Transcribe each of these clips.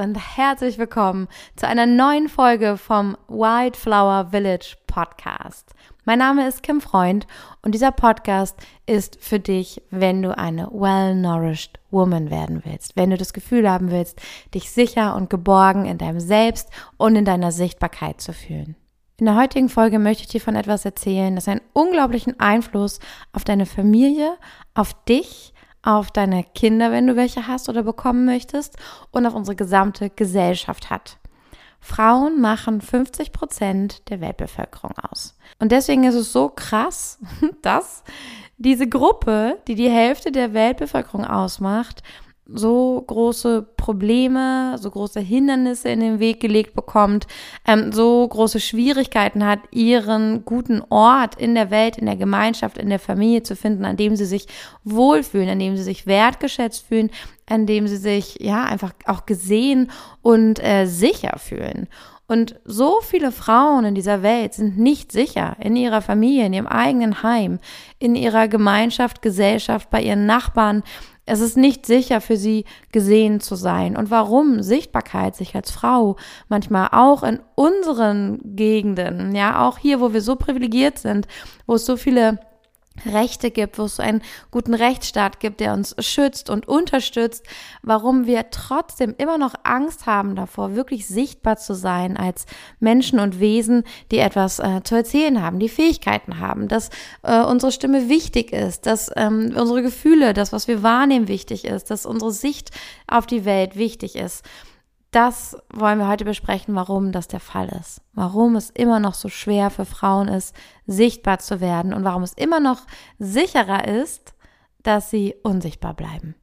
Und herzlich willkommen zu einer neuen Folge vom Wildflower Village Podcast. Mein Name ist Kim Freund und dieser Podcast ist für dich, wenn du eine well-nourished woman werden willst, wenn du das Gefühl haben willst, dich sicher und geborgen in deinem Selbst und in deiner Sichtbarkeit zu fühlen. In der heutigen Folge möchte ich dir von etwas erzählen, das einen unglaublichen Einfluss auf deine Familie, auf dich, auf deine Kinder, wenn du welche hast oder bekommen möchtest, und auf unsere gesamte Gesellschaft hat. Frauen machen 50 Prozent der Weltbevölkerung aus. Und deswegen ist es so krass, dass diese Gruppe, die die Hälfte der Weltbevölkerung ausmacht, so große Probleme, so große Hindernisse in den Weg gelegt bekommt, ähm, so große Schwierigkeiten hat, ihren guten Ort in der Welt, in der Gemeinschaft, in der Familie zu finden, an dem sie sich wohlfühlen, an dem sie sich wertgeschätzt fühlen, an dem sie sich ja einfach auch gesehen und äh, sicher fühlen. Und so viele Frauen in dieser Welt sind nicht sicher in ihrer Familie, in ihrem eigenen Heim, in ihrer Gemeinschaft, Gesellschaft, bei ihren Nachbarn, es ist nicht sicher für sie gesehen zu sein. Und warum Sichtbarkeit sich als Frau manchmal auch in unseren Gegenden, ja, auch hier, wo wir so privilegiert sind, wo es so viele Rechte gibt, wo es so einen guten Rechtsstaat gibt, der uns schützt und unterstützt, warum wir trotzdem immer noch Angst haben davor, wirklich sichtbar zu sein als Menschen und Wesen, die etwas äh, zu erzählen haben, die Fähigkeiten haben, dass äh, unsere Stimme wichtig ist, dass ähm, unsere Gefühle, das, was wir wahrnehmen, wichtig ist, dass unsere Sicht auf die Welt wichtig ist das wollen wir heute besprechen, warum das der Fall ist. Warum es immer noch so schwer für Frauen ist, sichtbar zu werden und warum es immer noch sicherer ist, dass sie unsichtbar bleiben.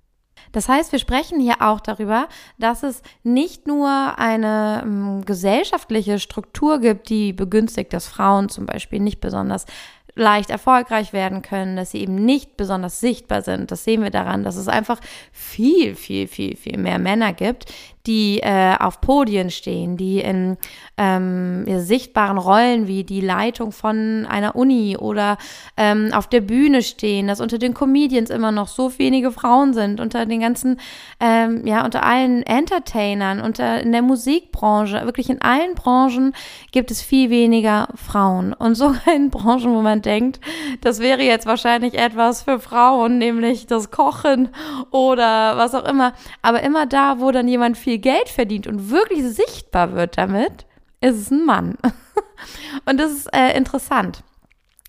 Das heißt, wir sprechen hier auch darüber, dass es nicht nur eine ähm, gesellschaftliche Struktur gibt, die begünstigt, dass Frauen zum Beispiel nicht besonders leicht erfolgreich werden können, dass sie eben nicht besonders sichtbar sind. Das sehen wir daran, dass es einfach viel, viel, viel, viel mehr Männer gibt, die äh, auf Podien stehen, die in ähm, sichtbaren Rollen wie die Leitung von einer Uni oder ähm, auf der Bühne stehen, dass unter den Comedians immer noch so wenige Frauen sind, unter den ganzen, ähm, ja, unter allen Entertainern, unter in der Musikbranche, wirklich in allen Branchen gibt es viel weniger Frauen. Und sogar in Branchen, wo man denkt, das wäre jetzt wahrscheinlich etwas für Frauen, nämlich das Kochen oder was auch immer. Aber immer da, wo dann jemand viel Geld verdient und wirklich sichtbar wird damit, ist es ein Mann. und das ist äh, interessant.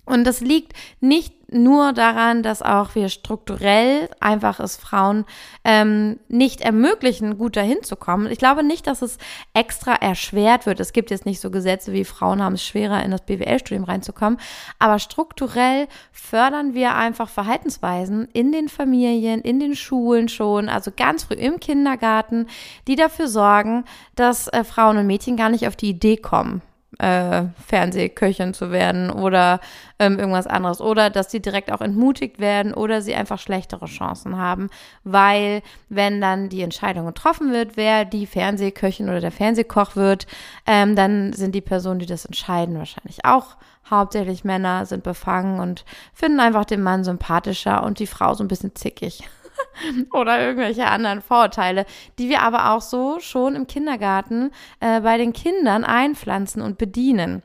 Und das liegt nicht nur daran, dass auch wir strukturell einfach es Frauen ähm, nicht ermöglichen, gut dahin zu kommen. Ich glaube nicht, dass es extra erschwert wird. Es gibt jetzt nicht so Gesetze wie Frauen haben es schwerer, in das BWL-Studium reinzukommen. Aber strukturell fördern wir einfach Verhaltensweisen in den Familien, in den Schulen schon, also ganz früh im Kindergarten, die dafür sorgen, dass äh, Frauen und Mädchen gar nicht auf die Idee kommen, äh, Fernsehköchin zu werden oder ähm, irgendwas anderes. Oder dass sie direkt auch entmutigt werden oder sie einfach schlechtere Chancen haben, weil wenn dann die Entscheidung getroffen wird, wer die Fernsehköchin oder der Fernsehkoch wird, ähm, dann sind die Personen, die das entscheiden, wahrscheinlich auch hauptsächlich Männer, sind befangen und finden einfach den Mann sympathischer und die Frau so ein bisschen zickig. oder irgendwelche anderen Vorurteile, die wir aber auch so schon im Kindergarten äh, bei den Kindern einpflanzen und bedienen.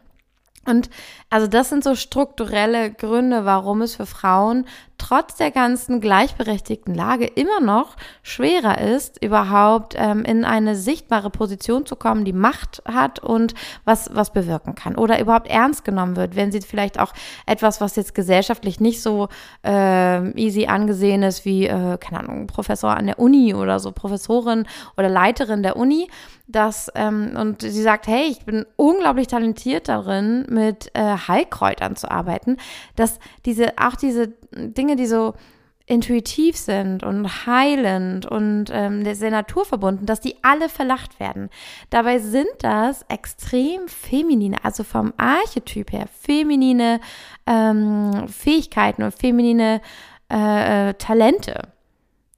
Und also das sind so strukturelle Gründe, warum es für Frauen trotz der ganzen gleichberechtigten Lage immer noch schwerer ist, überhaupt ähm, in eine sichtbare Position zu kommen, die Macht hat und was, was bewirken kann oder überhaupt ernst genommen wird, wenn sie vielleicht auch etwas, was jetzt gesellschaftlich nicht so äh, easy angesehen ist, wie, äh, keine Ahnung, Professor an der Uni oder so, Professorin oder Leiterin der Uni, dass, ähm, und sie sagt, hey, ich bin unglaublich talentiert darin, mit äh, Heilkräutern zu arbeiten, dass diese, auch diese Dinge, die so intuitiv sind und heilend und ähm, sehr naturverbunden, dass die alle verlacht werden. Dabei sind das extrem feminine, also vom Archetyp her, feminine ähm, Fähigkeiten und feminine äh, äh Talente.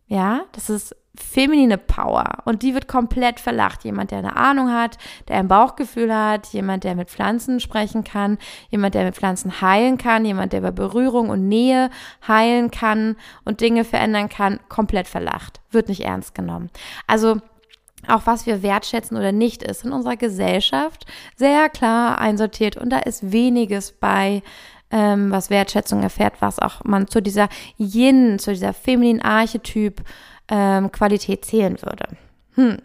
Ja, das ist feminine Power und die wird komplett verlacht. Jemand, der eine Ahnung hat, der ein Bauchgefühl hat, jemand, der mit Pflanzen sprechen kann, jemand, der mit Pflanzen heilen kann, jemand, der über Berührung und Nähe heilen kann und Dinge verändern kann, komplett verlacht, wird nicht ernst genommen. Also auch was wir wertschätzen oder nicht, ist in unserer Gesellschaft sehr klar einsortiert und da ist weniges bei, ähm, was Wertschätzung erfährt, was auch man zu dieser Yin, zu dieser femininen Archetyp ähm, Qualität zählen würde. Hm,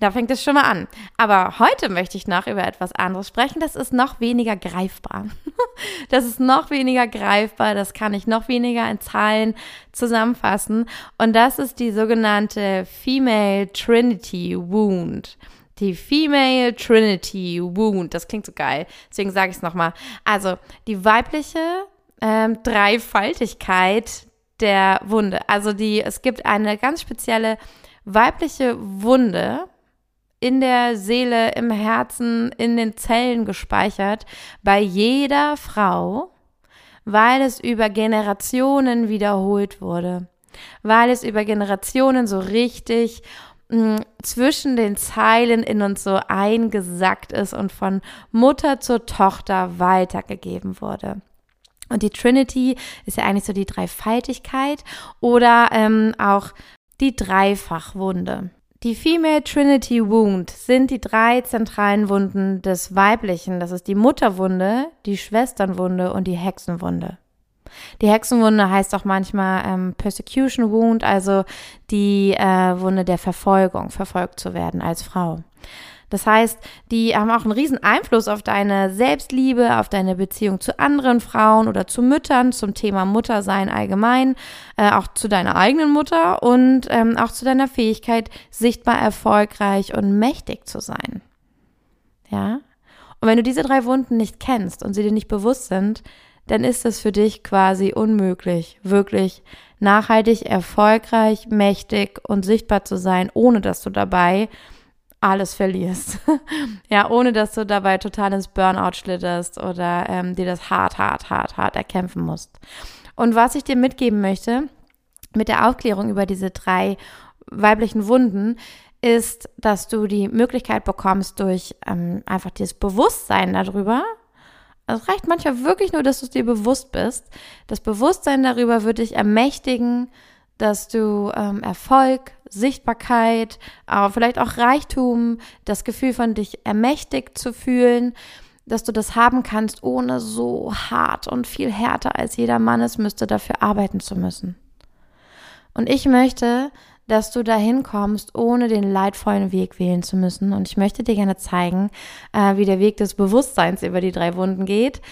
da fängt es schon mal an. Aber heute möchte ich noch über etwas anderes sprechen. Das ist noch weniger greifbar. Das ist noch weniger greifbar. Das kann ich noch weniger in Zahlen zusammenfassen. Und das ist die sogenannte Female Trinity Wound. Die Female Trinity Wound. Das klingt so geil. Deswegen sage ich es nochmal. Also die weibliche ähm, Dreifaltigkeit der Wunde. Also die, es gibt eine ganz spezielle weibliche Wunde in der Seele, im Herzen, in den Zellen gespeichert bei jeder Frau, weil es über Generationen wiederholt wurde, weil es über Generationen so richtig hm, zwischen den Zeilen in uns so eingesackt ist und von Mutter zur Tochter weitergegeben wurde. Und die Trinity ist ja eigentlich so die Dreifaltigkeit oder ähm, auch die Dreifachwunde. Die Female Trinity Wound sind die drei zentralen Wunden des Weiblichen. Das ist die Mutterwunde, die Schwesternwunde und die Hexenwunde. Die Hexenwunde heißt auch manchmal ähm, Persecution Wound, also die äh, Wunde der Verfolgung, verfolgt zu werden als Frau. Das heißt, die haben auch einen riesen Einfluss auf deine Selbstliebe, auf deine Beziehung zu anderen Frauen oder zu Müttern, zum Thema Muttersein allgemein, äh, auch zu deiner eigenen Mutter und ähm, auch zu deiner Fähigkeit, sichtbar erfolgreich und mächtig zu sein. Ja? Und wenn du diese drei Wunden nicht kennst und sie dir nicht bewusst sind, dann ist es für dich quasi unmöglich, wirklich nachhaltig, erfolgreich, mächtig und sichtbar zu sein, ohne dass du dabei alles verlierst. ja, ohne dass du dabei total ins Burnout schlitterst oder ähm, dir das hart, hart, hart, hart erkämpfen musst. Und was ich dir mitgeben möchte mit der Aufklärung über diese drei weiblichen Wunden, ist, dass du die Möglichkeit bekommst durch ähm, einfach dieses Bewusstsein darüber. Es reicht manchmal wirklich nur, dass du es dir bewusst bist. Das Bewusstsein darüber wird dich ermächtigen, dass du ähm, Erfolg, Sichtbarkeit, aber vielleicht auch Reichtum, das Gefühl von dich ermächtigt zu fühlen, dass du das haben kannst, ohne so hart und viel härter als jeder Mann es müsste, dafür arbeiten zu müssen. Und ich möchte, dass du dahin kommst, ohne den leidvollen Weg wählen zu müssen. Und ich möchte dir gerne zeigen, äh, wie der Weg des Bewusstseins über die drei Wunden geht,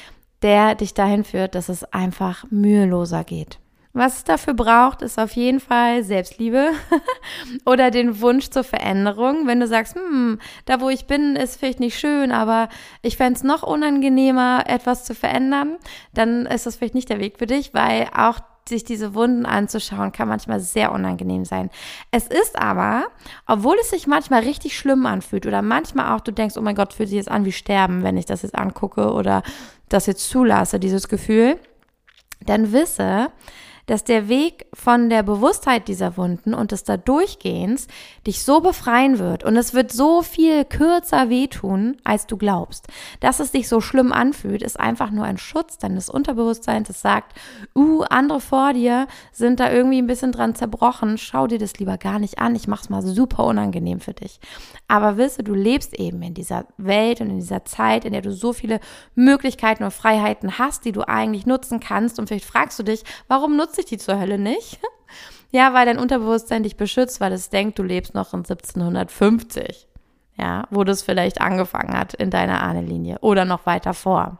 der dich dahin führt, dass es einfach müheloser geht. Was es dafür braucht, ist auf jeden Fall Selbstliebe oder den Wunsch zur Veränderung. Wenn du sagst, hm, da wo ich bin, ist vielleicht nicht schön, aber ich fände es noch unangenehmer, etwas zu verändern, dann ist das vielleicht nicht der Weg für dich, weil auch sich diese Wunden anzuschauen, kann manchmal sehr unangenehm sein. Es ist aber, obwohl es sich manchmal richtig schlimm anfühlt oder manchmal auch du denkst, oh mein Gott, fühlt sich jetzt an wie Sterben, wenn ich das jetzt angucke oder das jetzt zulasse, dieses Gefühl, dann wisse, dass der Weg von der Bewusstheit dieser Wunden und des Dadurchgehens dich so befreien wird. Und es wird so viel kürzer wehtun, als du glaubst. Dass es dich so schlimm anfühlt, ist einfach nur ein Schutz deines Unterbewusstseins, das sagt, uh, andere vor dir sind da irgendwie ein bisschen dran zerbrochen, schau dir das lieber gar nicht an, ich mach's mal super unangenehm für dich. Aber wisse, du lebst eben in dieser Welt und in dieser Zeit, in der du so viele Möglichkeiten und Freiheiten hast, die du eigentlich nutzen kannst. Und vielleicht fragst du dich, warum nutze ich die zur Hölle nicht? Ja, weil dein Unterbewusstsein dich beschützt, weil es denkt, du lebst noch in 1750. Ja, wo das vielleicht angefangen hat in deiner Ahnenlinie oder noch weiter vor.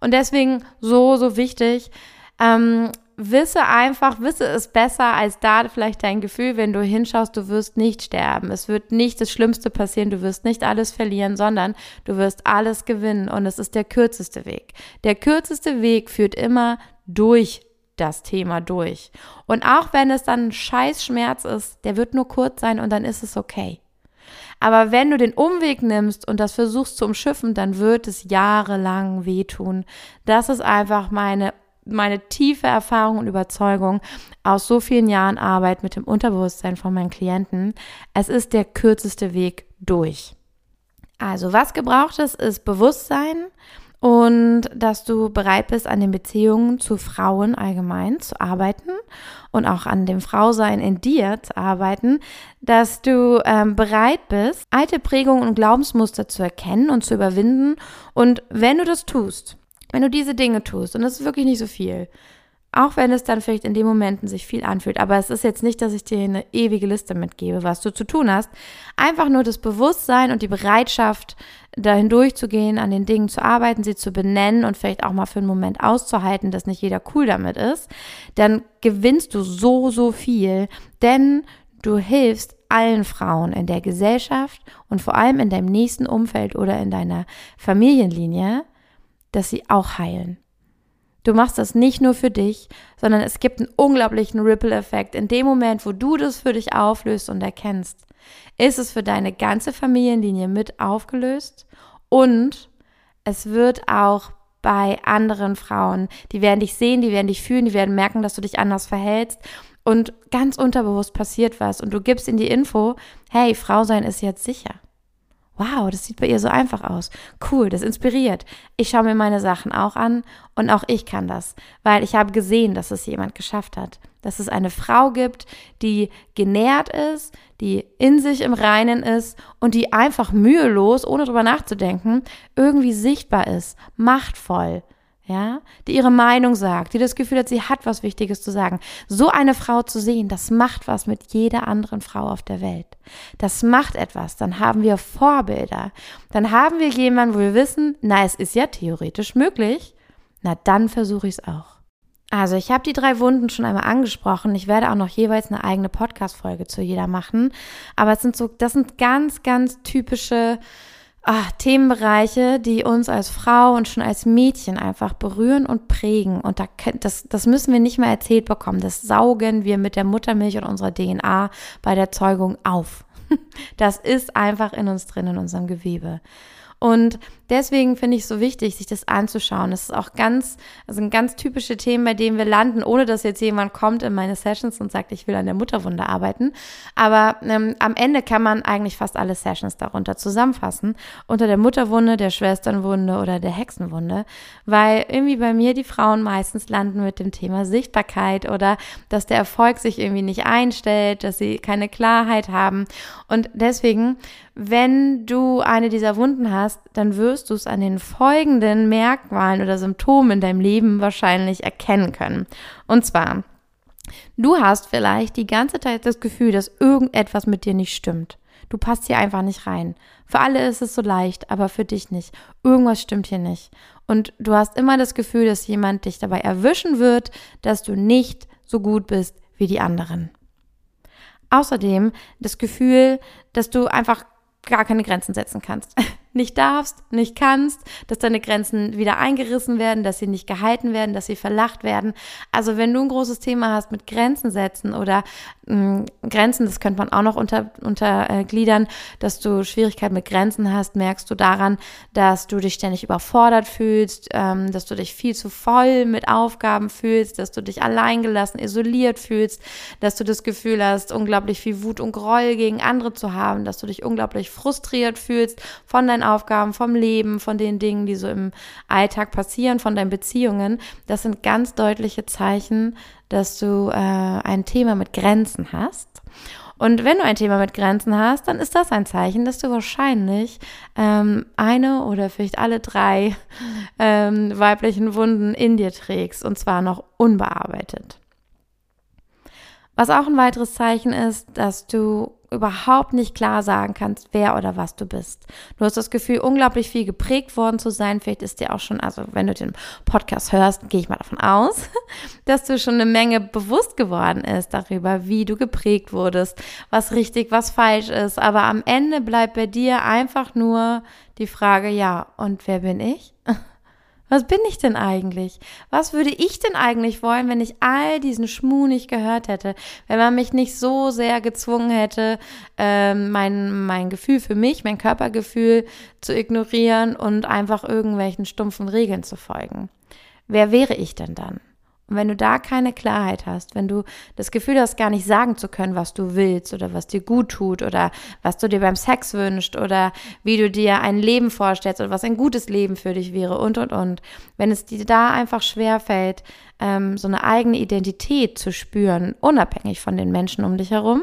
Und deswegen so, so wichtig, ähm, wisse einfach, wisse es besser als da vielleicht dein Gefühl, wenn du hinschaust, du wirst nicht sterben. Es wird nicht das Schlimmste passieren, du wirst nicht alles verlieren, sondern du wirst alles gewinnen und es ist der kürzeste Weg. Der kürzeste Weg führt immer durch das Thema durch. Und auch wenn es dann ein Scheißschmerz ist, der wird nur kurz sein und dann ist es okay. Aber wenn du den Umweg nimmst und das versuchst zu umschiffen, dann wird es jahrelang wehtun. Das ist einfach meine, meine tiefe Erfahrung und Überzeugung aus so vielen Jahren Arbeit mit dem Unterbewusstsein von meinen Klienten. Es ist der kürzeste Weg durch. Also was gebraucht ist, ist Bewusstsein und dass du bereit bist, an den Beziehungen zu Frauen allgemein zu arbeiten und auch an dem Frausein in dir zu arbeiten, dass du ähm, bereit bist, alte Prägungen und Glaubensmuster zu erkennen und zu überwinden. Und wenn du das tust, wenn du diese Dinge tust, und das ist wirklich nicht so viel, auch wenn es dann vielleicht in den Momenten sich viel anfühlt. Aber es ist jetzt nicht, dass ich dir eine ewige Liste mitgebe, was du zu tun hast. Einfach nur das Bewusstsein und die Bereitschaft, dahin durchzugehen, an den Dingen zu arbeiten, sie zu benennen und vielleicht auch mal für einen Moment auszuhalten, dass nicht jeder cool damit ist. Dann gewinnst du so, so viel. Denn du hilfst allen Frauen in der Gesellschaft und vor allem in deinem nächsten Umfeld oder in deiner Familienlinie, dass sie auch heilen. Du machst das nicht nur für dich, sondern es gibt einen unglaublichen Ripple-Effekt. In dem Moment, wo du das für dich auflöst und erkennst, ist es für deine ganze Familienlinie mit aufgelöst und es wird auch bei anderen Frauen, die werden dich sehen, die werden dich fühlen, die werden merken, dass du dich anders verhältst und ganz unterbewusst passiert was und du gibst ihnen die Info, hey, Frau sein ist jetzt sicher wow, das sieht bei ihr so einfach aus. Cool, das inspiriert. Ich schaue mir meine Sachen auch an und auch ich kann das, weil ich habe gesehen, dass es jemand geschafft hat. Dass es eine Frau gibt, die genährt ist, die in sich im Reinen ist und die einfach mühelos, ohne drüber nachzudenken, irgendwie sichtbar ist, machtvoll, ja, die ihre Meinung sagt, die das Gefühl hat, sie hat was Wichtiges zu sagen. So eine Frau zu sehen, das macht was mit jeder anderen Frau auf der Welt. Das macht etwas. Dann haben wir Vorbilder. Dann haben wir jemanden, wo wir wissen, na, es ist ja theoretisch möglich. Na, dann versuche ich es auch. Also, ich habe die drei Wunden schon einmal angesprochen. Ich werde auch noch jeweils eine eigene Podcast-Folge zu jeder machen. Aber es sind so, das sind ganz, ganz typische ach, Themenbereiche, die uns als Frau und schon als Mädchen einfach berühren und prägen. Und da, das, das müssen wir nicht mehr erzählt bekommen. Das saugen wir mit der Muttermilch und unserer DNA bei der Zeugung auf. Das ist einfach in uns drin, in unserem Gewebe. Und deswegen finde ich es so wichtig, sich das anzuschauen. Das ist auch ganz, also ein ganz typische Themen, bei denen wir landen, ohne dass jetzt jemand kommt in meine Sessions und sagt, ich will an der Mutterwunde arbeiten. Aber ähm, am Ende kann man eigentlich fast alle Sessions darunter zusammenfassen. Unter der Mutterwunde, der Schwesternwunde oder der Hexenwunde. Weil irgendwie bei mir die Frauen meistens landen mit dem Thema Sichtbarkeit oder dass der Erfolg sich irgendwie nicht einstellt, dass sie keine Klarheit haben. Und deswegen wenn du eine dieser Wunden hast, dann wirst du es an den folgenden Merkmalen oder Symptomen in deinem Leben wahrscheinlich erkennen können. Und zwar, du hast vielleicht die ganze Zeit das Gefühl, dass irgendetwas mit dir nicht stimmt. Du passt hier einfach nicht rein. Für alle ist es so leicht, aber für dich nicht. Irgendwas stimmt hier nicht. Und du hast immer das Gefühl, dass jemand dich dabei erwischen wird, dass du nicht so gut bist wie die anderen. Außerdem das Gefühl, dass du einfach gar keine Grenzen setzen kannst. nicht darfst, nicht kannst, dass deine Grenzen wieder eingerissen werden, dass sie nicht gehalten werden, dass sie verlacht werden. Also wenn du ein großes Thema hast mit Grenzen setzen oder mh, mm, Grenzen, das könnte man auch noch unter, untergliedern, äh, dass du Schwierigkeiten mit Grenzen hast, merkst du daran, dass du dich ständig überfordert fühlst, ähm, dass du dich viel zu voll mit Aufgaben fühlst, dass du dich alleingelassen, isoliert fühlst, dass du das Gefühl hast, unglaublich viel Wut und Groll gegen andere zu haben, dass du dich unglaublich frustriert fühlst von deinen Aufgaben, vom Leben, von den Dingen, die so im Alltag passieren, von deinen Beziehungen, das sind ganz deutliche Zeichen, dass du äh, ein Thema mit Grenzen hast. Und wenn du ein Thema mit Grenzen hast, dann ist das ein Zeichen, dass du wahrscheinlich ähm, eine oder vielleicht alle drei ähm, weiblichen Wunden in dir trägst und zwar noch unbearbeitet. Was auch ein weiteres Zeichen ist, dass du überhaupt nicht klar sagen kannst, wer oder was du bist. Du hast das Gefühl, unglaublich viel geprägt worden zu sein. Vielleicht ist dir auch schon, also wenn du den Podcast hörst, gehe ich mal davon aus, dass du schon eine Menge bewusst geworden ist darüber, wie du geprägt wurdest, was richtig, was falsch ist. Aber am Ende bleibt bei dir einfach nur die Frage, ja, und wer bin ich? Was bin ich denn eigentlich? Was würde ich denn eigentlich wollen, wenn ich all diesen Schmuh nicht gehört hätte? Wenn man mich nicht so sehr gezwungen hätte, ähm, mein, mein Gefühl für mich, mein Körpergefühl zu ignorieren und einfach irgendwelchen stumpfen Regeln zu folgen. Wer wäre ich denn dann? Und wenn du da keine Klarheit hast, wenn du das Gefühl hast, gar nicht sagen zu können, was du willst oder was dir gut tut oder was du dir beim Sex wünschst oder wie du dir ein Leben vorstellst oder was ein gutes Leben für dich wäre und, und, und. Wenn es dir da einfach schwer fällt, ähm, so eine eigene Identität zu spüren, unabhängig von den Menschen um dich herum,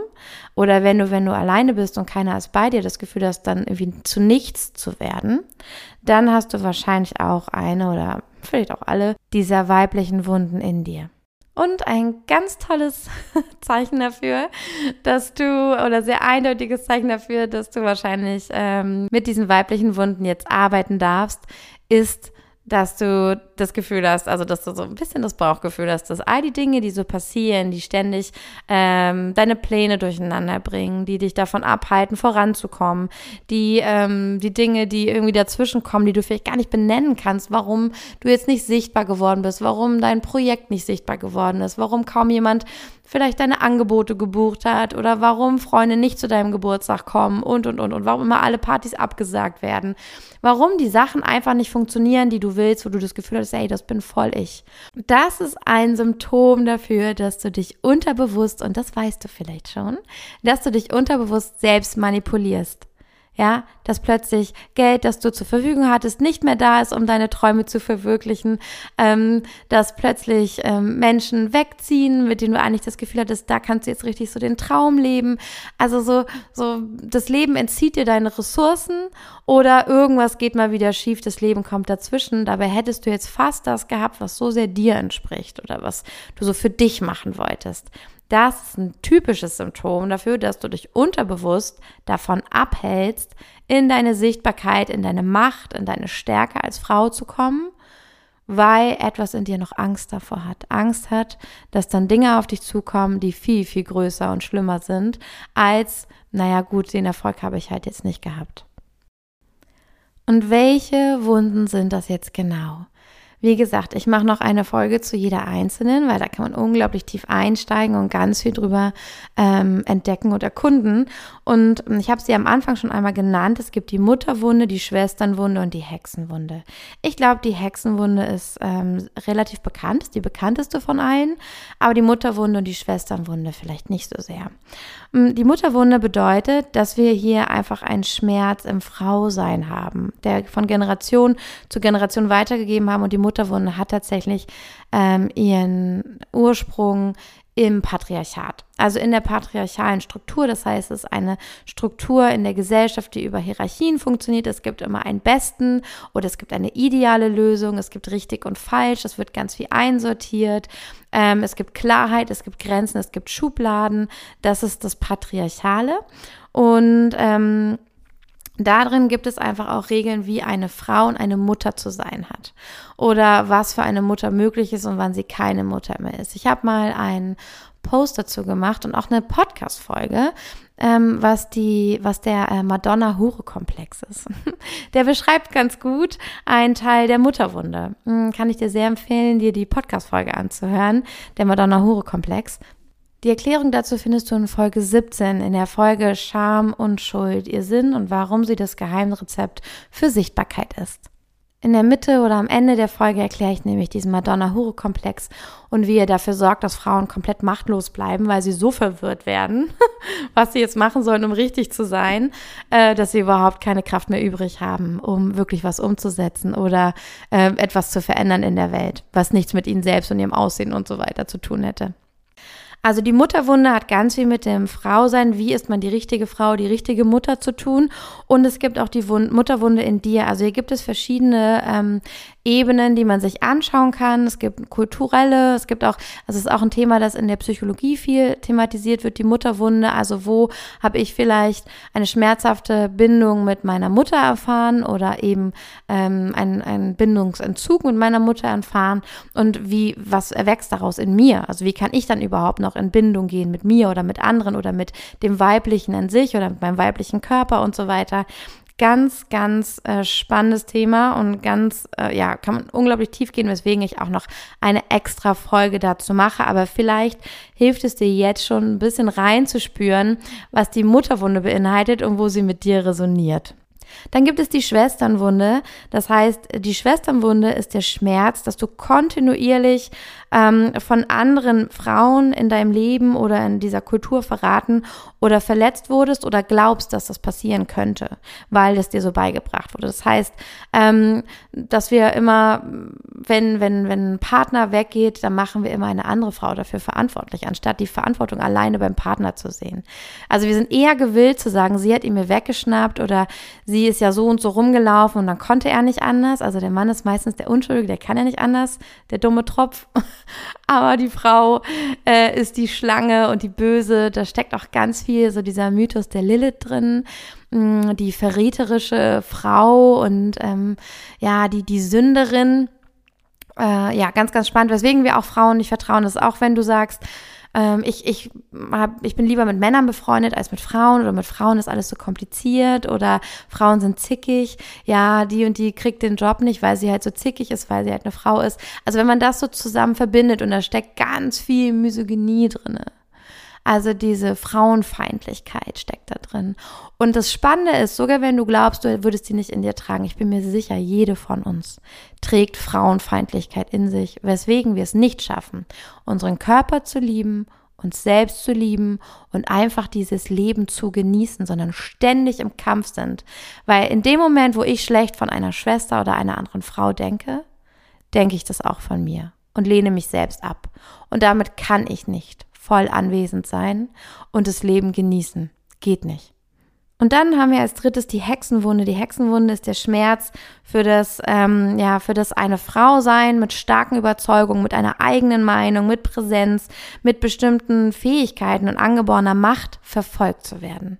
oder wenn du, wenn du alleine bist und keiner ist bei dir, das Gefühl hast, dann irgendwie zu nichts zu werden, dann hast du wahrscheinlich auch eine oder vielleicht auch alle dieser weiblichen Wunden in dir. Und ein ganz tolles Zeichen dafür, dass du, oder sehr eindeutiges Zeichen dafür, dass du wahrscheinlich ähm, mit diesen weiblichen Wunden jetzt arbeiten darfst, ist, dass du das Gefühl hast, also dass du so ein bisschen das Bauchgefühl hast, dass all die Dinge, die so passieren, die ständig ähm, deine Pläne durcheinander bringen, die dich davon abhalten, voranzukommen, die, ähm, die Dinge, die irgendwie dazwischen kommen, die du vielleicht gar nicht benennen kannst, warum du jetzt nicht sichtbar geworden bist, warum dein Projekt nicht sichtbar geworden ist, warum kaum jemand vielleicht deine Angebote gebucht hat oder warum Freunde nicht zu deinem Geburtstag kommen und, und, und, und warum immer alle Partys abgesagt werden. Warum die Sachen einfach nicht funktionieren, die du willst, wo du das Gefühl hast, ey, das bin voll ich. Das ist ein Symptom dafür, dass du dich unterbewusst, und das weißt du vielleicht schon, dass du dich unterbewusst selbst manipulierst ja, dass plötzlich Geld, das du zur Verfügung hattest, nicht mehr da ist, um deine Träume zu verwirklichen, ähm, dass plötzlich ähm, Menschen wegziehen, mit denen du eigentlich das Gefühl hattest, da kannst du jetzt richtig so den Traum leben. Also so, so das Leben entzieht dir deine Ressourcen oder irgendwas geht mal wieder schief, das Leben kommt dazwischen. Dabei hättest du jetzt fast das gehabt, was so sehr dir entspricht oder was du so für dich machen wolltest. Das ist ein typisches Symptom dafür, dass du dich unterbewusst davon abhältst, in deine Sichtbarkeit, in deine Macht, in deine Stärke als Frau zu kommen, weil etwas in dir noch Angst davor hat. Angst hat, dass dann Dinge auf dich zukommen, die viel, viel größer und schlimmer sind, als, naja gut, den Erfolg habe ich halt jetzt nicht gehabt. Und welche Wunden sind das jetzt genau? Wie gesagt, ich mache noch eine Folge zu jeder einzelnen, weil da kann man unglaublich tief einsteigen und ganz viel drüber ähm, entdecken und erkunden. Und ich habe sie am Anfang schon einmal genannt. Es gibt die Mutterwunde, die Schwesternwunde und die Hexenwunde. Ich glaube, die Hexenwunde ist ähm, relativ bekannt, ist die bekannteste von allen, aber die Mutterwunde und die Schwesternwunde vielleicht nicht so sehr. Mm, die Mutterwunde bedeutet, dass wir hier einfach einen Schmerz im Frausein haben, der von Generation zu Generation weitergegeben haben und die Mutterwunde hat tatsächlich ähm, ihren Ursprung im Patriarchat, also in der patriarchalen Struktur. Das heißt, es ist eine Struktur in der Gesellschaft, die über Hierarchien funktioniert. Es gibt immer einen besten oder es gibt eine ideale Lösung. Es gibt richtig und falsch. Es wird ganz viel einsortiert. Ähm, es gibt Klarheit, es gibt Grenzen, es gibt Schubladen. Das ist das Patriarchale. Und ähm, Darin gibt es einfach auch Regeln, wie eine Frau und eine Mutter zu sein hat oder was für eine Mutter möglich ist und wann sie keine Mutter mehr ist. Ich habe mal einen Post dazu gemacht und auch eine Podcast-Folge, ähm, was die, was der äh, Madonna-Hure-Komplex ist. der beschreibt ganz gut einen Teil der Mutterwunde. Hm, kann ich dir sehr empfehlen, dir die Podcast-Folge anzuhören, der Madonna-Hure-Komplex. Die Erklärung dazu findest du in Folge 17 in der Folge Scham und Schuld, ihr Sinn und warum sie das Geheimrezept für Sichtbarkeit ist. In der Mitte oder am Ende der Folge erkläre ich nämlich diesen Madonna-Hure-Komplex und wie er dafür sorgt, dass Frauen komplett machtlos bleiben, weil sie so verwirrt werden, was sie jetzt machen sollen, um richtig zu sein, äh, dass sie überhaupt keine Kraft mehr übrig haben, um wirklich was umzusetzen oder äh, etwas zu verändern in der Welt, was nichts mit ihnen selbst und ihrem Aussehen und so weiter zu tun hätte. Also die Mutterwunde hat ganz viel mit dem Frausein, wie ist man die richtige Frau, die richtige Mutter zu tun. Und es gibt auch die Wund Mutterwunde in dir. Also hier gibt es verschiedene ähm, Ebenen, die man sich anschauen kann. Es gibt kulturelle, es gibt auch, also es ist auch ein Thema, das in der Psychologie viel thematisiert wird, die Mutterwunde. Also wo habe ich vielleicht eine schmerzhafte Bindung mit meiner Mutter erfahren oder eben ähm, einen, einen Bindungsentzug mit meiner Mutter erfahren und wie, was erwächst daraus in mir? Also wie kann ich dann überhaupt noch in Bindung gehen mit mir oder mit anderen oder mit dem Weiblichen an sich oder mit meinem weiblichen Körper und so weiter. Ganz, ganz äh, spannendes Thema und ganz, äh, ja, kann man unglaublich tief gehen, weswegen ich auch noch eine extra Folge dazu mache. Aber vielleicht hilft es dir jetzt schon ein bisschen reinzuspüren, was die Mutterwunde beinhaltet und wo sie mit dir resoniert. Dann gibt es die Schwesternwunde. Das heißt, die Schwesternwunde ist der Schmerz, dass du kontinuierlich ähm, von anderen Frauen in deinem Leben oder in dieser Kultur verraten oder verletzt wurdest oder glaubst, dass das passieren könnte, weil es dir so beigebracht wurde. Das heißt, ähm, dass wir immer, wenn, wenn, wenn ein Partner weggeht, dann machen wir immer eine andere Frau dafür verantwortlich, anstatt die Verantwortung alleine beim Partner zu sehen. Also wir sind eher gewillt zu sagen, sie hat ihn mir weggeschnappt oder sie ist ja so und so rumgelaufen und dann konnte er nicht anders. Also der Mann ist meistens der Unschuldige, der kann ja nicht anders, der dumme Tropf. Aber die Frau äh, ist die Schlange und die Böse. Da steckt auch ganz viel so dieser Mythos der Lilith drin, mm, die verräterische Frau und ähm, ja, die, die Sünderin. Äh, ja, ganz, ganz spannend, weswegen wir auch Frauen nicht vertrauen. Das ist auch, wenn du sagst, ähm, ich, ich, hab, ich bin lieber mit Männern befreundet als mit Frauen oder mit Frauen ist alles so kompliziert oder Frauen sind zickig. Ja, die und die kriegt den Job nicht, weil sie halt so zickig ist, weil sie halt eine Frau ist. Also wenn man das so zusammen verbindet und da steckt ganz viel Misogynie drinne. Also diese Frauenfeindlichkeit steckt da drin. Und das Spannende ist, sogar wenn du glaubst, du würdest die nicht in dir tragen, ich bin mir sicher, jede von uns trägt Frauenfeindlichkeit in sich, weswegen wir es nicht schaffen, unseren Körper zu lieben, uns selbst zu lieben und einfach dieses Leben zu genießen, sondern ständig im Kampf sind. Weil in dem Moment, wo ich schlecht von einer Schwester oder einer anderen Frau denke, denke ich das auch von mir und lehne mich selbst ab. Und damit kann ich nicht voll anwesend sein und das Leben genießen. Geht nicht. Und dann haben wir als drittes die Hexenwunde. Die Hexenwunde ist der Schmerz für das, ähm, ja, für das eine Frau sein mit starken Überzeugungen, mit einer eigenen Meinung, mit Präsenz, mit bestimmten Fähigkeiten und angeborener Macht verfolgt zu werden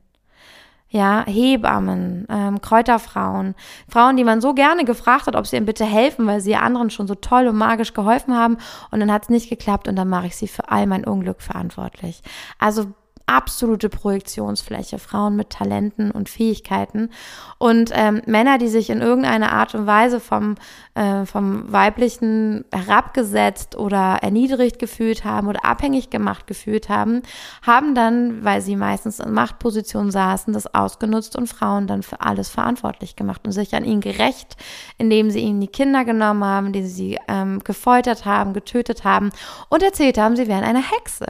ja, Hebammen, ähm, Kräuterfrauen, Frauen, die man so gerne gefragt hat, ob sie ihm bitte helfen, weil sie anderen schon so toll und magisch geholfen haben und dann hat es nicht geklappt und dann mache ich sie für all mein Unglück verantwortlich. Also absolute Projektionsfläche, Frauen mit Talenten und Fähigkeiten. Und ähm, Männer, die sich in irgendeiner Art und Weise vom, äh, vom weiblichen herabgesetzt oder erniedrigt gefühlt haben oder abhängig gemacht gefühlt haben, haben dann, weil sie meistens in Machtpositionen saßen, das ausgenutzt und Frauen dann für alles verantwortlich gemacht und sich an ihnen gerecht, indem sie ihnen die Kinder genommen haben, indem sie sie ähm, gefoltert haben, getötet haben und erzählt haben, sie wären eine Hexe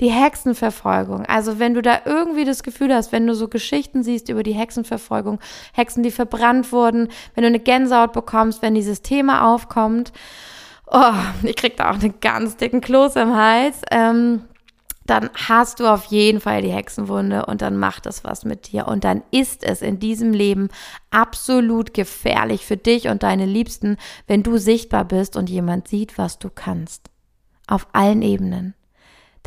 die Hexenverfolgung. Also wenn du da irgendwie das Gefühl hast, wenn du so Geschichten siehst über die Hexenverfolgung, Hexen, die verbrannt wurden, wenn du eine Gänsehaut bekommst, wenn dieses Thema aufkommt, oh, ich krieg da auch einen ganz dicken Kloß im Hals. Ähm, dann hast du auf jeden Fall die Hexenwunde und dann macht es was mit dir. Und dann ist es in diesem Leben absolut gefährlich für dich und deine Liebsten, wenn du sichtbar bist und jemand sieht, was du kannst. Auf allen Ebenen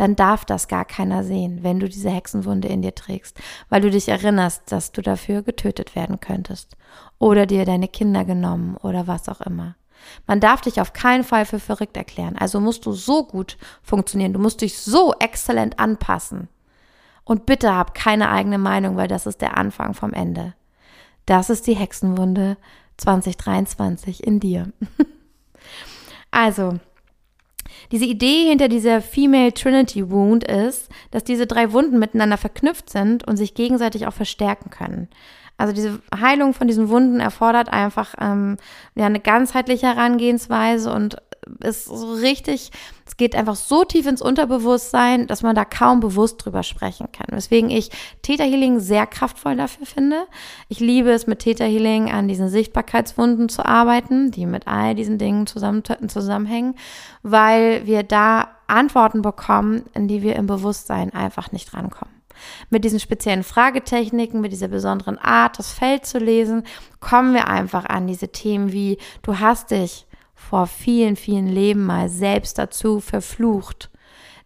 dann darf das gar keiner sehen, wenn du diese Hexenwunde in dir trägst, weil du dich erinnerst, dass du dafür getötet werden könntest oder dir deine Kinder genommen oder was auch immer. Man darf dich auf keinen Fall für verrückt erklären. Also musst du so gut funktionieren. Du musst dich so exzellent anpassen. Und bitte hab keine eigene Meinung, weil das ist der Anfang vom Ende. Das ist die Hexenwunde 2023 in dir. also, diese Idee hinter dieser Female Trinity Wound ist, dass diese drei Wunden miteinander verknüpft sind und sich gegenseitig auch verstärken können. Also diese Heilung von diesen Wunden erfordert einfach ähm, ja, eine ganzheitliche Herangehensweise und ist so richtig, es geht einfach so tief ins Unterbewusstsein, dass man da kaum bewusst drüber sprechen kann. Weswegen ich Theta Healing sehr kraftvoll dafür finde. Ich liebe es mit Theta Healing an diesen Sichtbarkeitswunden zu arbeiten, die mit all diesen Dingen zusammen, zusammenhängen, weil wir da Antworten bekommen, in die wir im Bewusstsein einfach nicht rankommen. Mit diesen speziellen Fragetechniken, mit dieser besonderen Art, das Feld zu lesen, kommen wir einfach an diese Themen wie, du hast dich vor vielen, vielen Leben mal selbst dazu verflucht,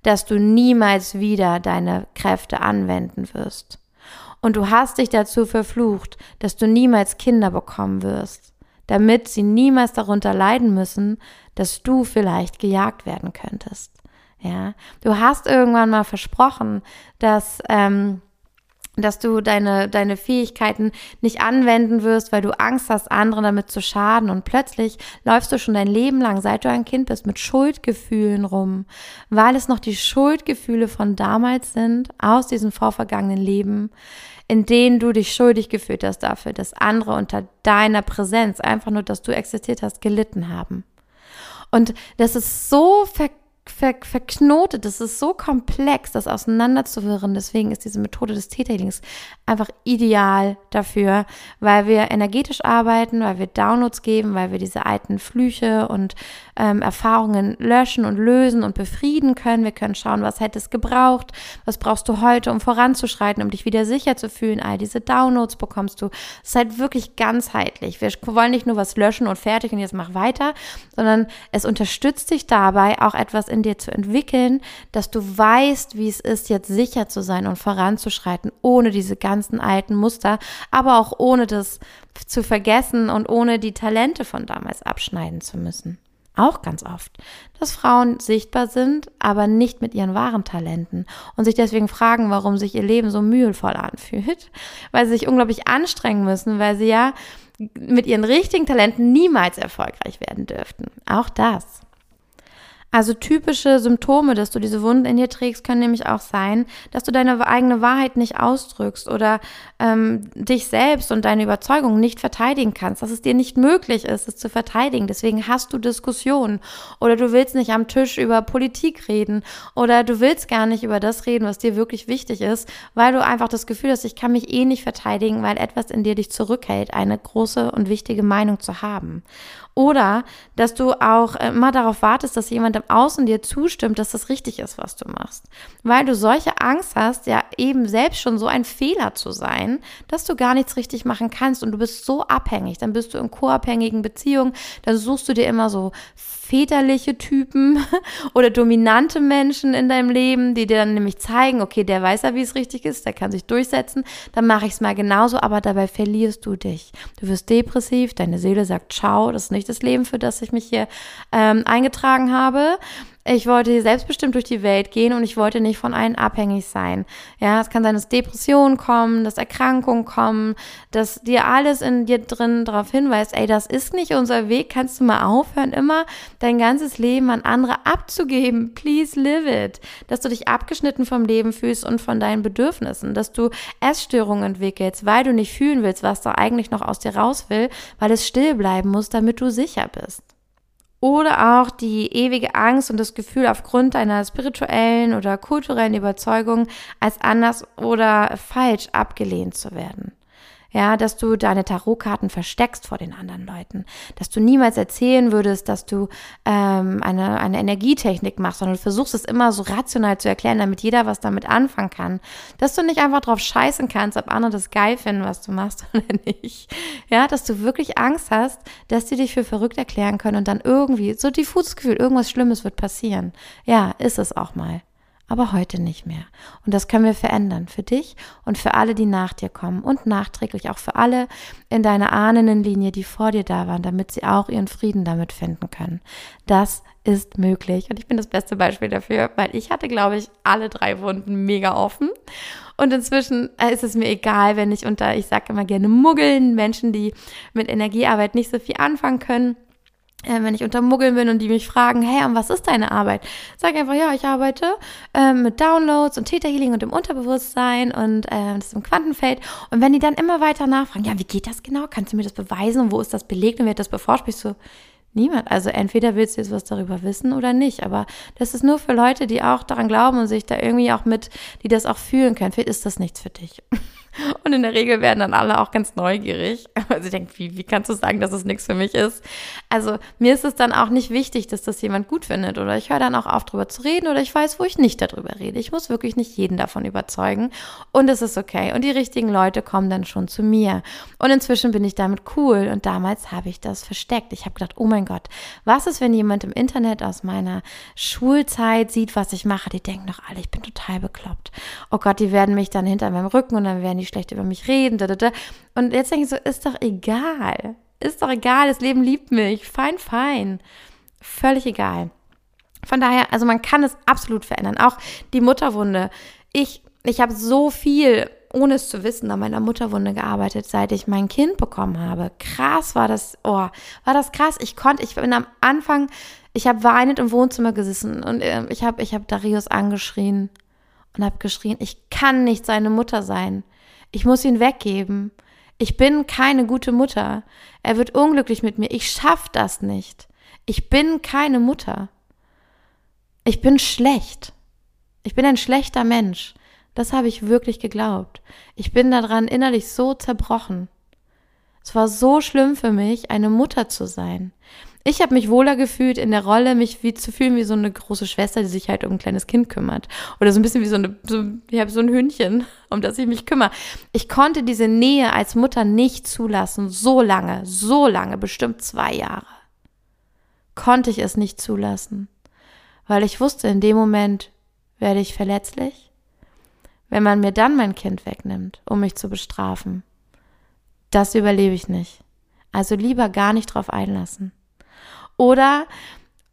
dass du niemals wieder deine Kräfte anwenden wirst. Und du hast dich dazu verflucht, dass du niemals Kinder bekommen wirst, damit sie niemals darunter leiden müssen, dass du vielleicht gejagt werden könntest. Ja, du hast irgendwann mal versprochen, dass ähm, dass du deine, deine Fähigkeiten nicht anwenden wirst, weil du Angst hast, anderen damit zu schaden. Und plötzlich läufst du schon dein Leben lang, seit du ein Kind bist, mit Schuldgefühlen rum, weil es noch die Schuldgefühle von damals sind, aus diesem vorvergangenen Leben, in denen du dich schuldig gefühlt hast dafür, dass andere unter deiner Präsenz, einfach nur, dass du existiert hast, gelitten haben. Und das ist so verkehrt ver verknotet, das ist so komplex, das auseinanderzuwirren. Deswegen ist diese Methode des Täterlings einfach ideal dafür, weil wir energetisch arbeiten, weil wir Downloads geben, weil wir diese alten Flüche und ähm, Erfahrungen löschen und lösen und befrieden können. Wir können schauen, was hätte es gebraucht, was brauchst du heute, um voranzuschreiten, um dich wieder sicher zu fühlen. All diese Downloads bekommst du. Es ist halt wirklich ganzheitlich. Wir wollen nicht nur was löschen und fertig und jetzt mach weiter, sondern es unterstützt dich dabei, auch etwas in dir zu entwickeln, dass du weißt, wie es ist, jetzt sicher zu sein und voranzuschreiten, ohne diese ganzen alten Muster, aber auch ohne das zu vergessen und ohne die Talente von damals abschneiden zu müssen. Auch ganz oft, dass Frauen sichtbar sind, aber nicht mit ihren wahren Talenten und sich deswegen fragen, warum sich ihr Leben so mühevoll anfühlt, weil sie sich unglaublich anstrengen müssen, weil sie ja mit ihren richtigen Talenten niemals erfolgreich werden dürften. Auch das. Also typische Symptome, dass du diese Wunden in dir trägst, können nämlich auch sein, dass du deine eigene Wahrheit nicht ausdrückst oder ähm, dich selbst und deine Überzeugung nicht verteidigen kannst, dass es dir nicht möglich ist, es zu verteidigen. Deswegen hast du Diskussionen oder du willst nicht am Tisch über Politik reden oder du willst gar nicht über das reden, was dir wirklich wichtig ist, weil du einfach das Gefühl hast, ich kann mich eh nicht verteidigen, weil etwas in dir dich zurückhält, eine große und wichtige Meinung zu haben. Oder dass du auch immer darauf wartest, dass jemand im Außen dir zustimmt, dass das richtig ist, was du machst. Weil du solche Angst hast, ja eben selbst schon so ein Fehler zu sein, dass du gar nichts richtig machen kannst und du bist so abhängig. Dann bist du in co-abhängigen Beziehungen, dann suchst du dir immer so väterliche Typen oder dominante Menschen in deinem Leben, die dir dann nämlich zeigen, okay, der weiß ja, wie es richtig ist, der kann sich durchsetzen, dann mache ich es mal genauso, aber dabei verlierst du dich. Du wirst depressiv, deine Seele sagt, ciao, das ist nicht das Leben, für das ich mich hier ähm, eingetragen habe. Ich wollte hier selbstbestimmt durch die Welt gehen und ich wollte nicht von allen abhängig sein. Ja, es kann sein, dass Depressionen kommen, dass Erkrankungen kommen, dass dir alles in dir drin darauf hinweist, ey, das ist nicht unser Weg, kannst du mal aufhören, immer dein ganzes Leben an andere abzugeben. Please live it. Dass du dich abgeschnitten vom Leben fühlst und von deinen Bedürfnissen, dass du Essstörungen entwickelst, weil du nicht fühlen willst, was da eigentlich noch aus dir raus will, weil es still bleiben muss, damit du sicher bist. Oder auch die ewige Angst und das Gefühl, aufgrund deiner spirituellen oder kulturellen Überzeugung als anders oder falsch abgelehnt zu werden ja, dass du deine Tarotkarten versteckst vor den anderen Leuten, dass du niemals erzählen würdest, dass du ähm, eine, eine Energietechnik machst, sondern du versuchst es immer so rational zu erklären, damit jeder was damit anfangen kann, dass du nicht einfach drauf scheißen kannst, ob andere das geil finden, was du machst oder nicht, ja, dass du wirklich Angst hast, dass die dich für verrückt erklären können und dann irgendwie so diffuses Gefühl, irgendwas Schlimmes wird passieren. Ja, ist es auch mal aber heute nicht mehr. Und das können wir verändern für dich und für alle, die nach dir kommen und nachträglich auch für alle in deiner Ahnenlinie, die vor dir da waren, damit sie auch ihren Frieden damit finden können. Das ist möglich und ich bin das beste Beispiel dafür, weil ich hatte, glaube ich, alle drei Wunden mega offen. Und inzwischen äh, ist es mir egal, wenn ich unter, ich sage immer gerne Muggeln, Menschen, die mit Energiearbeit nicht so viel anfangen können, äh, wenn ich unter Muggeln bin und die mich fragen, hey, und was ist deine Arbeit? Sag einfach, ja, ich arbeite äh, mit Downloads und Theta Healing und im Unterbewusstsein und äh, das ist im Quantenfeld. Und wenn die dann immer weiter nachfragen, ja, wie geht das genau? Kannst du mir das beweisen? Und wo ist das belegt und wer hat das beforscht? Ich so, niemand. Also entweder willst du jetzt was darüber wissen oder nicht. Aber das ist nur für Leute, die auch daran glauben und sich da irgendwie auch mit, die das auch fühlen können. Vielleicht ist das nichts für dich. Und in der Regel werden dann alle auch ganz neugierig. Also ich denke, wie, wie kannst du sagen, dass es nichts für mich ist? Also mir ist es dann auch nicht wichtig, dass das jemand gut findet. Oder ich höre dann auch auf, darüber zu reden oder ich weiß, wo ich nicht darüber rede. Ich muss wirklich nicht jeden davon überzeugen. Und es ist okay. Und die richtigen Leute kommen dann schon zu mir. Und inzwischen bin ich damit cool. Und damals habe ich das versteckt. Ich habe gedacht, oh mein Gott, was ist, wenn jemand im Internet aus meiner Schulzeit sieht, was ich mache? Die denken doch alle, ich bin total bekloppt. Oh Gott, die werden mich dann hinter meinem Rücken und dann werden die die schlecht über mich reden. Da, da, da. Und jetzt denke ich so, ist doch egal. Ist doch egal, das Leben liebt mich. Fein, fein. Völlig egal. Von daher, also man kann es absolut verändern. Auch die Mutterwunde. Ich, ich habe so viel, ohne es zu wissen, an meiner Mutterwunde gearbeitet, seit ich mein Kind bekommen habe. Krass war das, oh, war das krass. Ich konnte, ich bin am Anfang, ich habe weinend im Wohnzimmer gesessen und äh, ich habe ich hab Darius angeschrien und habe geschrien, ich kann nicht seine Mutter sein. Ich muss ihn weggeben. Ich bin keine gute Mutter. Er wird unglücklich mit mir. Ich schaff das nicht. Ich bin keine Mutter. Ich bin schlecht. Ich bin ein schlechter Mensch. Das habe ich wirklich geglaubt. Ich bin daran innerlich so zerbrochen. Es war so schlimm für mich, eine Mutter zu sein. Ich habe mich wohler gefühlt in der Rolle, mich wie zu fühlen wie so eine große Schwester, die sich halt um ein kleines Kind kümmert. Oder so ein bisschen wie so eine, so, ich habe so ein Hündchen, um das ich mich kümmere. Ich konnte diese Nähe als Mutter nicht zulassen, so lange, so lange, bestimmt zwei Jahre. Konnte ich es nicht zulassen. Weil ich wusste, in dem Moment werde ich verletzlich. Wenn man mir dann mein Kind wegnimmt, um mich zu bestrafen, das überlebe ich nicht. Also lieber gar nicht drauf einlassen. Oder,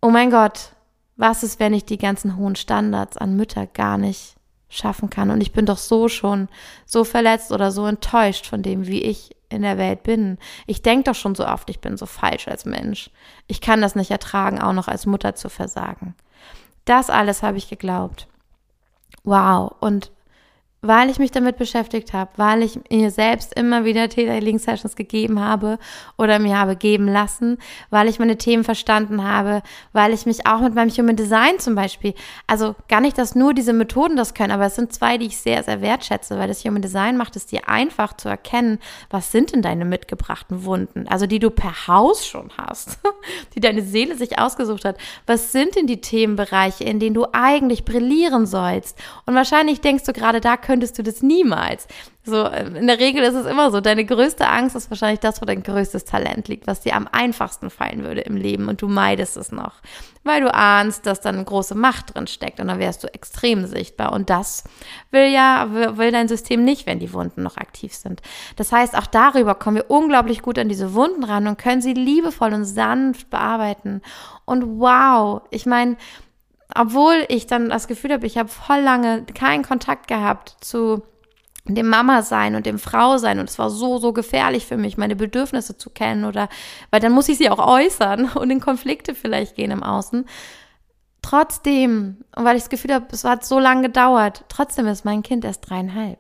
oh mein Gott, was ist, wenn ich die ganzen hohen Standards an Mütter gar nicht schaffen kann? Und ich bin doch so schon so verletzt oder so enttäuscht von dem, wie ich in der Welt bin. Ich denke doch schon so oft, ich bin so falsch als Mensch. Ich kann das nicht ertragen, auch noch als Mutter zu versagen. Das alles habe ich geglaubt. Wow. Und weil ich mich damit beschäftigt habe, weil ich mir selbst immer wieder Theta Healing Sessions gegeben habe oder mir habe geben lassen, weil ich meine Themen verstanden habe, weil ich mich auch mit meinem Human Design zum Beispiel, also gar nicht, dass nur diese Methoden das können, aber es sind zwei, die ich sehr, sehr wertschätze, weil das Human Design macht es dir einfach zu erkennen, was sind denn deine mitgebrachten Wunden, also die du per Haus schon hast, die deine Seele sich ausgesucht hat. Was sind denn die Themenbereiche, in denen du eigentlich brillieren sollst? Und wahrscheinlich denkst du gerade, da könntest du das niemals. So, in der Regel ist es immer so. Deine größte Angst ist wahrscheinlich das, wo dein größtes Talent liegt, was dir am einfachsten fallen würde im Leben und du meidest es noch. Weil du ahnst, dass da eine große Macht drin steckt und dann wärst du extrem sichtbar. Und das will ja, will dein System nicht, wenn die Wunden noch aktiv sind. Das heißt, auch darüber kommen wir unglaublich gut an diese Wunden ran und können sie liebevoll und sanft bearbeiten. Und wow, ich meine, obwohl ich dann das Gefühl habe, ich habe voll lange keinen Kontakt gehabt zu dem Mama sein und dem Frau sein und es war so so gefährlich für mich meine Bedürfnisse zu kennen oder weil dann muss ich sie auch äußern und in Konflikte vielleicht gehen im Außen. Trotzdem, weil ich das Gefühl habe, es hat so lange gedauert, trotzdem ist mein Kind erst dreieinhalb.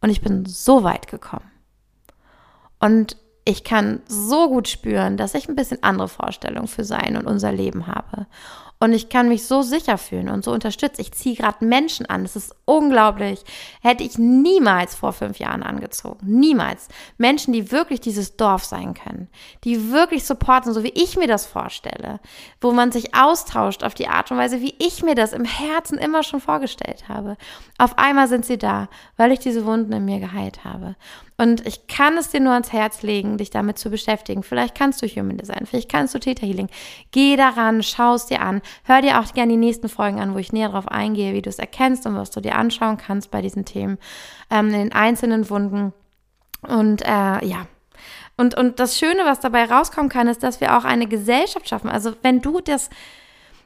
Und ich bin so weit gekommen. Und ich kann so gut spüren, dass ich ein bisschen andere Vorstellungen für sein und unser Leben habe. Und ich kann mich so sicher fühlen und so unterstützt. Ich ziehe gerade Menschen an. Das ist unglaublich. Hätte ich niemals vor fünf Jahren angezogen. Niemals. Menschen, die wirklich dieses Dorf sein können. Die wirklich supporten, so wie ich mir das vorstelle. Wo man sich austauscht auf die Art und Weise, wie ich mir das im Herzen immer schon vorgestellt habe. Auf einmal sind sie da, weil ich diese Wunden in mir geheilt habe. Und ich kann es dir nur ans Herz legen, dich damit zu beschäftigen. Vielleicht kannst du Human Design, vielleicht kannst du Theta Healing. Geh daran, schau es dir an. Hör dir auch gerne die nächsten Folgen an, wo ich näher darauf eingehe, wie du es erkennst und was du dir anschauen kannst bei diesen Themen, ähm, in den einzelnen Wunden. Und äh, ja, und, und das Schöne, was dabei rauskommen kann, ist, dass wir auch eine Gesellschaft schaffen. Also wenn du das,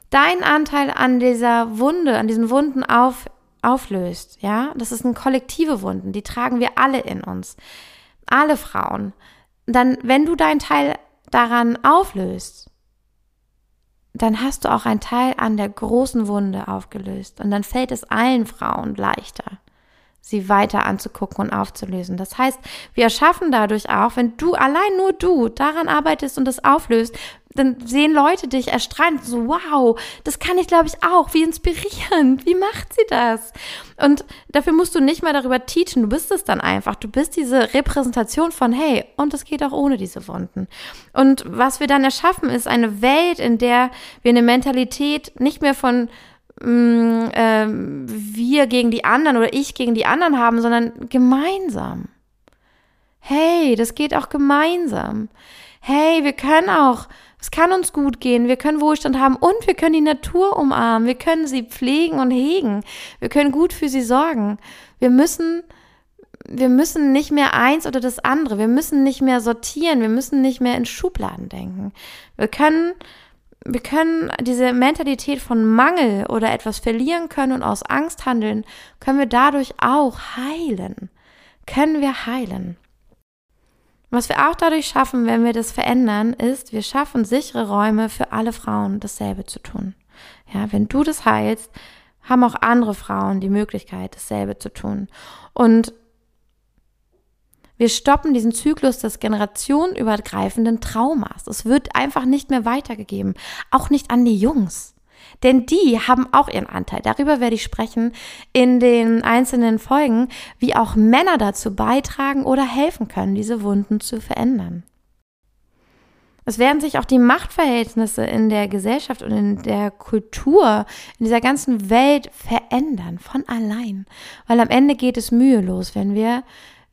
deinen Anteil an dieser Wunde, an diesen Wunden auf, auflöst, ja, das ist ein kollektive Wunden, die tragen wir alle in uns, alle Frauen. Dann, wenn du deinen Teil daran auflöst, dann hast du auch einen Teil an der großen Wunde aufgelöst und dann fällt es allen Frauen leichter sie weiter anzugucken und aufzulösen. Das heißt, wir erschaffen dadurch auch, wenn du allein nur du daran arbeitest und das auflöst, dann sehen Leute dich erstrahlen, so wow, das kann ich glaube ich auch, wie inspirierend, wie macht sie das? Und dafür musst du nicht mal darüber teachen, du bist es dann einfach, du bist diese Repräsentation von hey, und es geht auch ohne diese Wunden. Und was wir dann erschaffen, ist eine Welt, in der wir eine Mentalität nicht mehr von mh, äh, wir gegen die anderen oder ich gegen die anderen haben, sondern gemeinsam. Hey, das geht auch gemeinsam. Hey, wir können auch, es kann uns gut gehen, wir können Wohlstand haben und wir können die Natur umarmen, wir können sie pflegen und hegen, wir können gut für sie sorgen. Wir müssen, wir müssen nicht mehr eins oder das andere, wir müssen nicht mehr sortieren, wir müssen nicht mehr in Schubladen denken. Wir können wir können diese Mentalität von Mangel oder etwas verlieren können und aus Angst handeln, können wir dadurch auch heilen. Können wir heilen. Was wir auch dadurch schaffen, wenn wir das verändern, ist, wir schaffen sichere Räume für alle Frauen, dasselbe zu tun. Ja, wenn du das heilst, haben auch andere Frauen die Möglichkeit, dasselbe zu tun. Und Wir stoppen diesen Zyklus des generationenübergreifenden Traumas. Es wird einfach nicht mehr weitergegeben. Auch nicht an die Jungs. Denn die haben auch ihren Anteil. Darüber werde ich sprechen in den einzelnen Folgen, wie auch Männer dazu beitragen oder helfen können, diese Wunden zu verändern. Es werden sich auch die Machtverhältnisse in der Gesellschaft und in der Kultur, in dieser ganzen Welt verändern, von allein. Weil am Ende geht es mühelos, wenn wir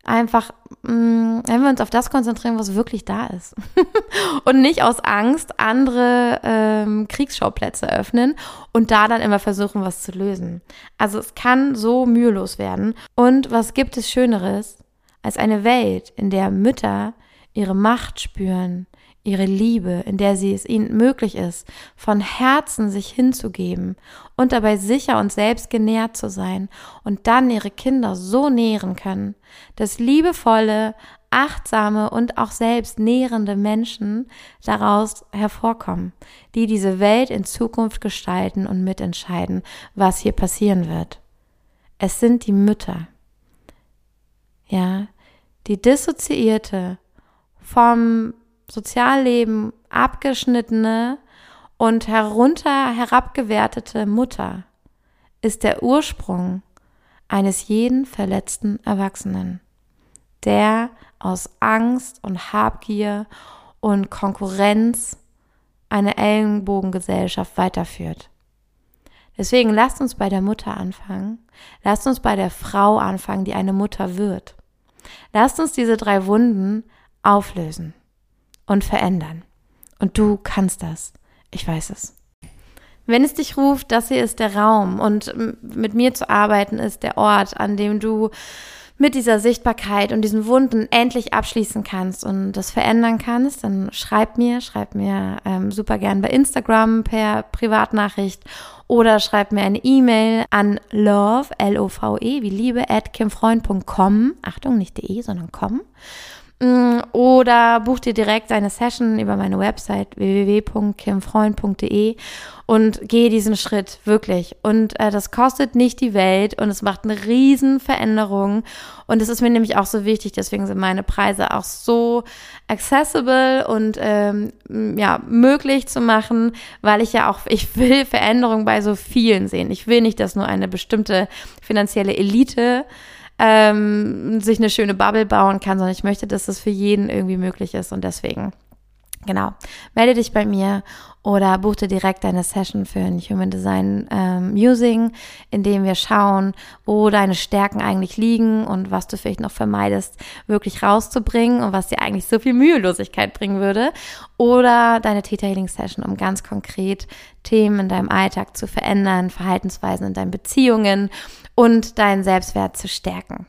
einfach, mh, mm, wenn wir uns auf das konzentrieren, was wirklich da ist. und nicht aus Angst andere ähm, Kriegsschauplätze öffnen und da dann immer versuchen, was zu lösen. Also es kann so mühelos werden. Und was gibt es Schöneres als eine Welt, in der Mütter ihre Macht spüren, ihre Liebe, in der sie es ihnen möglich ist, von Herzen sich hinzugeben und dabei sicher und selbst genährt zu sein und dann ihre Kinder so nähren können, dass liebevolle, achtsame und auch selbst nährende Menschen daraus hervorkommen, die diese Welt in Zukunft gestalten und mitentscheiden, was hier passieren wird. Es sind die Mütter. Ja, die dissoziierte, vom Sozialleben abgeschnittene und herunter herabgewertete Mutter ist der Ursprung eines jeden verletzten Erwachsenen, der aus Angst und Habgier und Konkurrenz eine Ellenbogengesellschaft weiterführt. Deswegen lasst uns bei der Mutter anfangen. Lasst uns bei der Frau anfangen, die eine Mutter wird. Lasst uns diese drei Wunden auflösen und verändern. Und du kannst das. Ich weiß es. Wenn es dich ruft, das hier ist der Raum und mit mir zu arbeiten ist der Ort, an dem du mit dieser Sichtbarkeit und diesen Wunden endlich abschließen kannst und das verändern kannst, dann schreib mir, schreib mir ähm, super gern bei Instagram per Privatnachricht oder schreib mir eine E-Mail an love, L-O-V-E, wie Liebe, at kimfreund.com. Achtung, nicht de, sondern com. Mm, oder buch dir direkt eine Session über meine Website www.kimfreund.de und gehe diesen Schritt wirklich. Und äh, das kostet nicht die Welt und es macht eine riesen Veränderung. Und es ist mir nämlich auch so wichtig, deswegen sind meine Preise auch so accessible und ähm, ja möglich zu machen, weil ich ja auch ich will Veränderung bei so vielen sehen. Ich will nicht, dass nur eine bestimmte finanzielle Elite ähm, sich eine schöne Bubble bauen kann, sondern ich möchte, dass das für jeden irgendwie möglich ist und deswegen. Genau. Melde dich bei mir oder buch dir direkt eine Session für ein Human Design ähm, Musing, in dem wir schauen, wo deine Stärken eigentlich liegen und was du vielleicht noch vermeidest, wirklich rauszubringen und was dir eigentlich so viel Mühelosigkeit bringen würde. Oder deine Theta Healing Session, um ganz konkret Themen in deinem Alltag zu verändern, Verhaltensweisen in deinen Beziehungen und deinen Selbstwert zu stärken.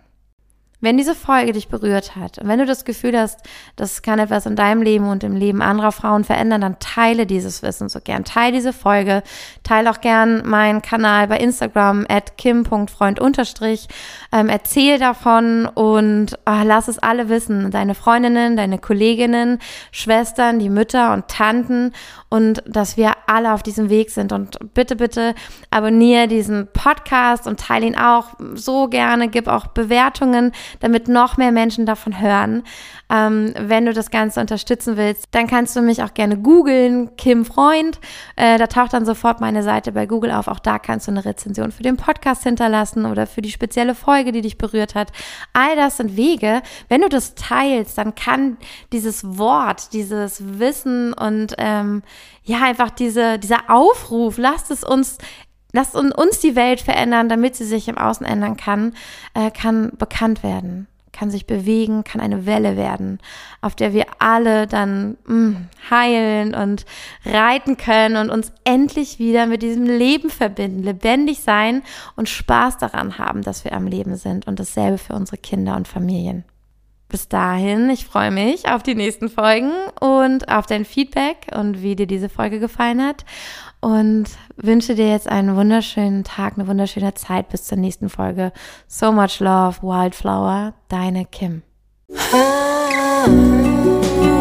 Wenn diese Folge dich berührt hat und wenn du das Gefühl hast, das kann etwas in deinem Leben und im Leben anderer Frauen verändern, dann teile dieses Wissen so gern. Teile diese Folge. Teile auch gern meinen Kanal bei Instagram at kim.freund Ähm, erzähl davon und oh, lass es alle wissen. Deine Freundinnen, deine Kolleginnen, Schwestern, die Mütter und Tanten und dass wir alle auf diesem Weg sind. Und bitte, bitte abonniere diesen Podcast und teile ihn auch so gerne. Gib auch Bewertungen damit noch mehr Menschen davon hören. Ähm, wenn du das Ganze unterstützen willst, dann kannst du mich auch gerne googeln, Kim Freund. Äh, da taucht dann sofort meine Seite bei Google auf. Auch da kannst du eine Rezension für den Podcast hinterlassen oder für die spezielle Folge, die dich berührt hat. All das sind Wege. Wenn du das teilst, dann kann dieses Wort, dieses Wissen und ähm, ja, einfach diese, dieser Aufruf, lasst es uns lasst uns die Welt verändern, damit sie sich im Außen ändern kann, äh, kann bekannt werden, kann sich bewegen, kann eine Welle werden, auf der wir alle dann mh, mm, heilen und reiten können und uns endlich wieder mit diesem Leben verbinden, lebendig sein und Spaß daran haben, dass wir am Leben sind und dasselbe für unsere Kinder und Familien. Bis dahin, ich freue mich auf die nächsten Folgen und auf dein Feedback und wie dir diese Folge gefallen hat und wünsche dir jetzt einen wunderschönen Tag, eine wunderschöne Zeit bis zur nächsten Folge. So much love, Wildflower, deine Kim. Ah.